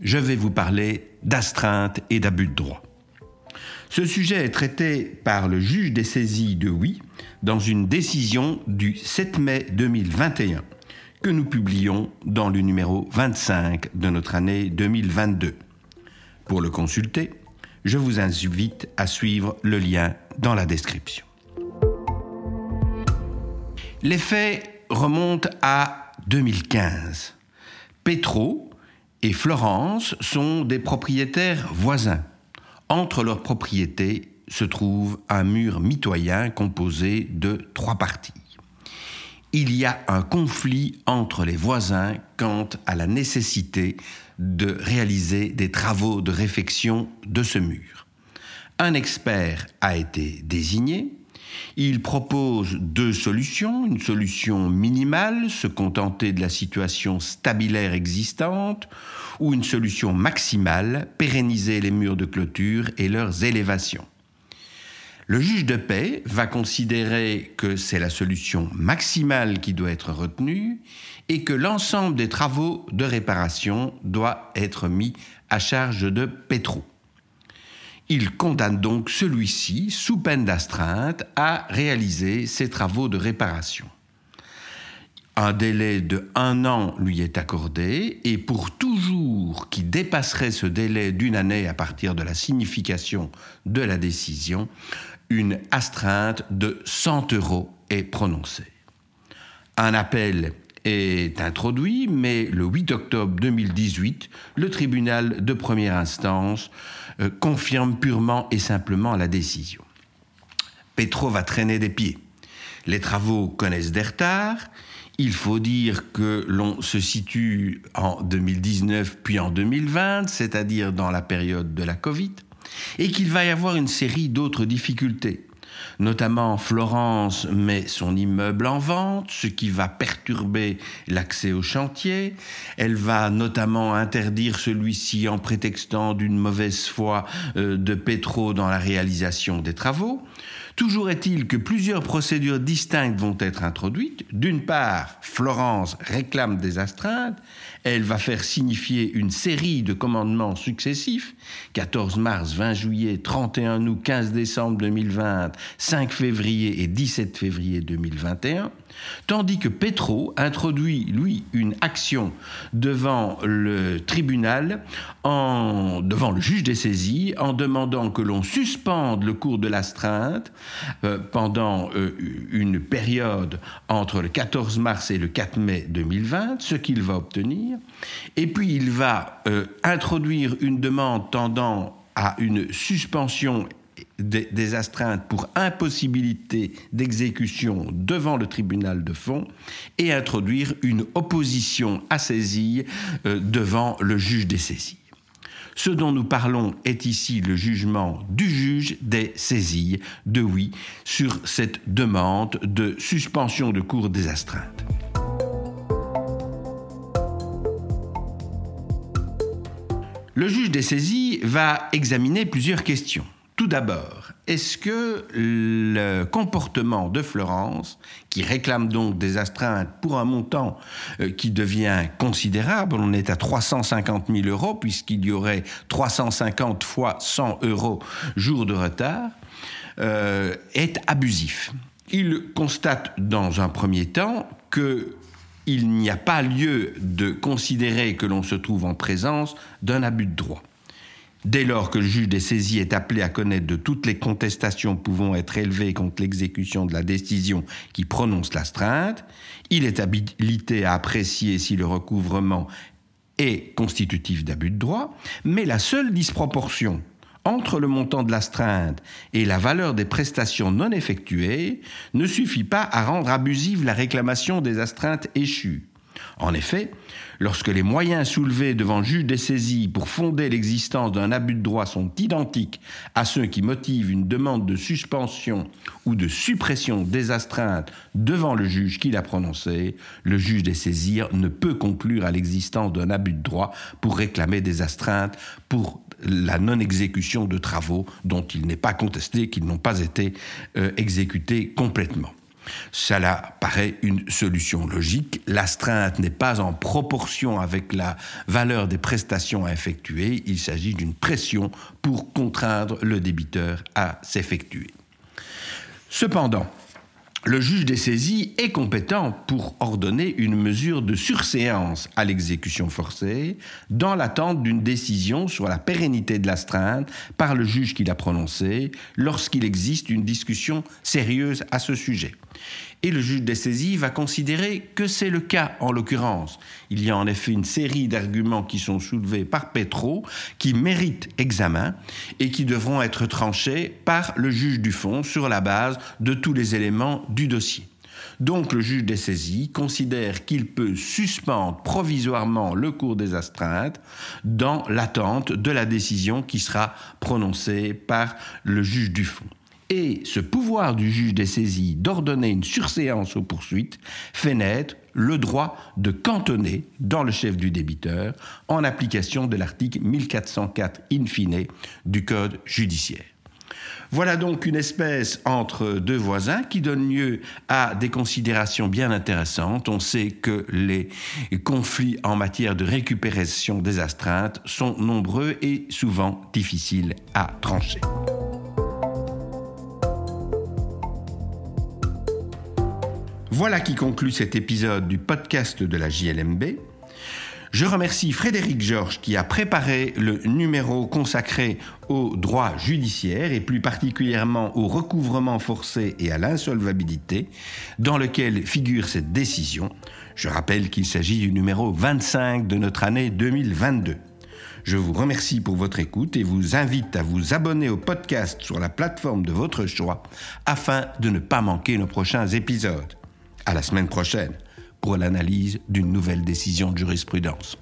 je vais vous parler d'astreinte et d'abus de droit. Ce sujet est traité par le juge des saisies de Oui dans une décision du 7 mai 2021 que nous publions dans le numéro 25 de notre année 2022. Pour le consulter, je vous invite à suivre le lien dans la description. Les faits remontent à 2015. Petro et Florence sont des propriétaires voisins. Entre leurs propriétés se trouve un mur mitoyen composé de trois parties. Il y a un conflit entre les voisins quant à la nécessité de réaliser des travaux de réfection de ce mur. Un expert a été désigné. Il propose deux solutions. Une solution minimale, se contenter de la situation stabilaire existante, ou une solution maximale, pérenniser les murs de clôture et leurs élévations. Le juge de paix va considérer que c'est la solution maximale qui doit être retenue et que l'ensemble des travaux de réparation doit être mis à charge de Petro. Il condamne donc celui-ci, sous peine d'astreinte, à réaliser ces travaux de réparation. Un délai de un an lui est accordé et pour toujours qui dépasserait ce délai d'une année à partir de la signification de la décision, une astreinte de 100 euros est prononcée. Un appel est introduit, mais le 8 octobre 2018, le tribunal de première instance euh, confirme purement et simplement la décision. Petro va traîner des pieds. Les travaux connaissent des retards. Il faut dire que l'on se situe en 2019 puis en 2020, c'est-à-dire dans la période de la Covid et qu'il va y avoir une série d'autres difficultés. Notamment, Florence met son immeuble en vente, ce qui va perturber l'accès au chantier. Elle va notamment interdire celui-ci en prétextant d'une mauvaise foi euh, de Petro dans la réalisation des travaux. Toujours est-il que plusieurs procédures distinctes vont être introduites. D'une part, Florence réclame des astreintes. Elle va faire signifier une série de commandements successifs. 14 mars, 20 juillet, 31 août, 15 décembre 2020, 5 février et 17 février 2021. Tandis que Petro introduit, lui, une action devant le tribunal, devant le juge des saisies, en demandant que l'on suspende le cours de l'astreinte euh, pendant euh, une période entre le 14 mars et le 4 mai 2020, ce qu'il va obtenir. Et puis il va euh, introduire une demande tendant à une suspension des, astreintes pour impossibilité d'exécution devant le tribunal de fond et introduire une opposition à saisie devant le juge des saisies. Ce dont nous parlons est ici le jugement du juge des saisies de oui sur cette demande de suspension de cours des astreintes. Le juge des saisies va examiner plusieurs questions. Tout d'abord, est-ce que le comportement de Florence, qui réclame donc des astreintes pour un montant euh, qui devient considérable, on est à 350 000 euros puisqu'il y aurait 350 fois 100 euros jour de retard, euh, est abusif Il constate dans un premier temps que il n'y a pas lieu de considérer que l'on se trouve en présence d'un abus de droit. Dès lors que le juge des saisies est appelé à connaître de toutes les contestations pouvant être élevées contre l'exécution de la décision qui prononce l'astreinte, il est habilité à apprécier si le recouvrement est constitutif d'abus de droit, mais la seule disproportion entre le montant de l'astreinte et la valeur des prestations non effectuées ne suffit pas à rendre abusive la réclamation des astreintes échues. En effet, lorsque les moyens soulevés devant le juge des saisies pour fonder l'existence d'un abus de droit sont identiques à ceux qui motivent une demande de suspension ou de suppression des astreintes devant le juge qui l'a prononcé, le juge des saisies ne peut conclure à l'existence d'un abus de droit pour réclamer des astreintes pour la non-exécution de travaux dont il n'est pas contesté qu'ils n'ont pas été euh, exécutés complètement. Cela paraît une solution logique. L'astreinte n'est pas en proportion avec la valeur des prestations à effectuer. Il s'agit d'une pression pour contraindre le débiteur à s'effectuer. Cependant, le juge des saisies est compétent pour ordonner une mesure de surséance à l'exécution forcée dans l'attente d'une décision sur la pérennité de l'astreinte par le juge qui l'a prononcée lorsqu'il existe une discussion sérieuse à ce sujet. Et le juge des saisies va considérer que c'est le cas en l'occurrence. Il y a en effet une série d'arguments qui sont soulevés par Petro qui méritent examen et qui devront être tranchés par le juge du fond sur la base de tous les éléments Donc le juge des saisies considère qu'il peut suspendre provisoirement le cours des astreintes dans l'attente de la décision qui sera prononcée par le juge du fond. Et ce pouvoir du juge des saisies d'ordonner une surséance aux poursuites fait naître le droit de cantonner dans le chef du débiteur en application de l'article 1404 in fine du Code judiciaire. Voilà donc une espèce entre deux voisins qui donne lieu à des considérations bien intéressantes. On sait que les conflits en matière de récupération des astreintes sont nombreux et souvent difficiles à trancher. Voilà qui conclut cet épisode du podcast de la JLMB. Je remercie Frédéric Georges qui a préparé le numéro consacré au droit judiciaire et plus particulièrement au recouvrement forcé et à l'insolvabilité dans lequel figure cette décision. Je rappelle qu'il s'agit du numéro 25 de notre année 2022. Je vous remercie pour votre écoute et vous invite à vous abonner au podcast sur la plateforme de votre choix afin de ne pas manquer nos prochains épisodes. À la semaine prochaine pour l'analyse d'une nouvelle décision de jurisprudence.